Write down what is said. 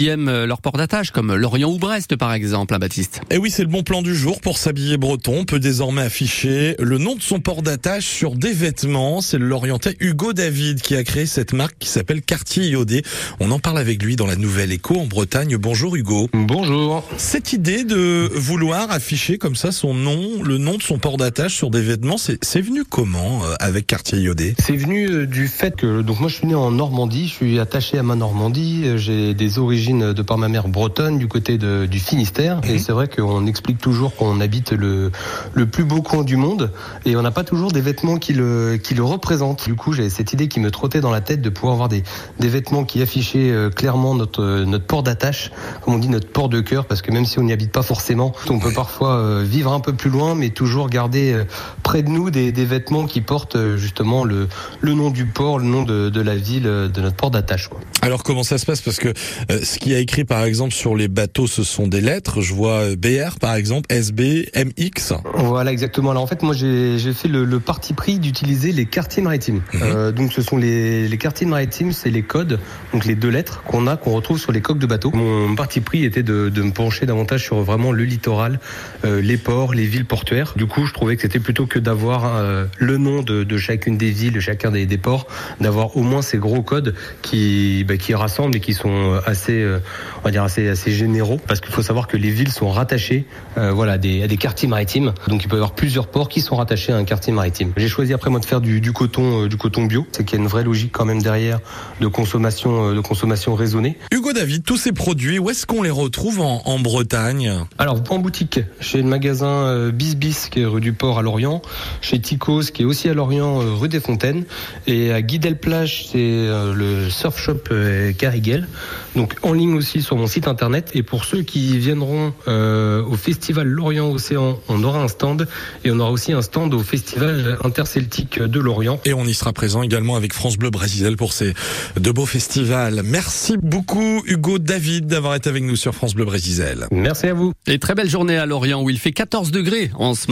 qui aiment leur port d'attache, comme Lorient ou Brest par exemple, hein, Baptiste. Et oui, c'est le bon plan du jour pour s'habiller breton. On peut désormais afficher le nom de son port d'attache sur des vêtements. C'est le Lorientais Hugo David qui a créé cette marque qui s'appelle Quartier Iodé. On en parle avec lui dans la Nouvelle Écho en Bretagne. Bonjour Hugo. Bonjour. Cette idée de vouloir afficher comme ça son nom, le nom de son port d'attache sur des vêtements, c'est venu comment euh, avec Quartier Iodé? C'est venu euh, du fait que donc moi je suis né en Normandie, je suis attaché à ma Normandie, euh, j'ai des origines de par ma mère bretonne du côté de, du Finistère et mhm. c'est vrai qu'on explique toujours qu'on habite le, le plus beau coin du monde et on n'a pas toujours des vêtements qui le, qui le représentent. Du coup j'avais cette idée qui me trottait dans la tête de pouvoir avoir des, des vêtements qui affichaient clairement notre, notre port d'attache, comme on dit notre port de cœur parce que même si on n'y habite pas forcément, on peut parfois vivre un peu plus loin mais toujours garder près de nous des, des vêtements qui portent justement le, le nom du port, le nom de, de la ville, de notre port d'attache. Alors comment ça se passe? Parce que euh, ce qui a écrit par exemple sur les bateaux, ce sont des lettres. Je vois euh, BR par exemple, SB, MX. Voilà exactement. Alors en fait moi j'ai fait le, le, parti pris d'utiliser les quartiers maritimes. Mhm. Euh, donc ce sont les, les quartiers maritimes, c'est les codes, donc les deux lettres qu'on a, qu'on retrouve sur les coques de bateaux. Mon parti pris était de, de me pencher davantage sur vraiment le littoral, euh, les ports, les villes portuaires. Du coup je trouvais que c'était plutôt que d'avoir euh, le nom de, de, chacune des villes, de chacun des, des ports, d'avoir au moins ces gros codes qui, bah, qui rassemblent et qui sont assez, euh, on va dire assez, assez généraux, parce qu'il faut savoir que les villes sont rattachées, euh, voilà, des, à des quartiers maritimes. Donc il peut y avoir plusieurs ports qui sont rattachés à un quartier maritime. J'ai choisi après moi de faire du, du coton, euh, du coton bio, c'est qu'il y a une vraie logique quand même derrière de consommation, de consommation raisonnée. Hugo David, tous ces produits, où est-ce qu'on les retrouve en, en Bretagne? Alors en boutique, chez le magasin Bisbis qui est rue du Port à Lorient, chez Ticos qui est aussi à Lorient rue des Fontaines, et à Guidel-Plage c'est le surf shop Carigel. Donc en ligne aussi sur mon site internet. Et pour ceux qui viendront euh, au festival Lorient Océan, on aura un stand et on aura aussi un stand au festival interceltique de Lorient. Et on y sera présent également avec France Bleu Brésil pour ces deux beaux festivals. Merci beaucoup Hugo David d'avoir été avec nous sur France Bleu Brésil. Merci à vous. Et très belle journée à Lorient où il fait 14 degrés en ce